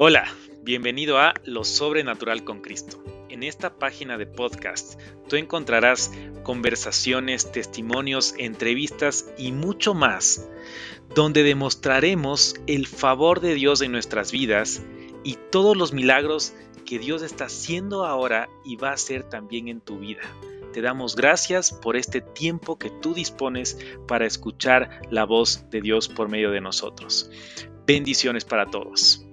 Hola, bienvenido a Lo Sobrenatural con Cristo. En esta página de podcast tú encontrarás conversaciones, testimonios, entrevistas y mucho más, donde demostraremos el favor de Dios en nuestras vidas y todos los milagros que Dios está haciendo ahora y va a hacer también en tu vida. Te damos gracias por este tiempo que tú dispones para escuchar la voz de Dios por medio de nosotros. Bendiciones para todos.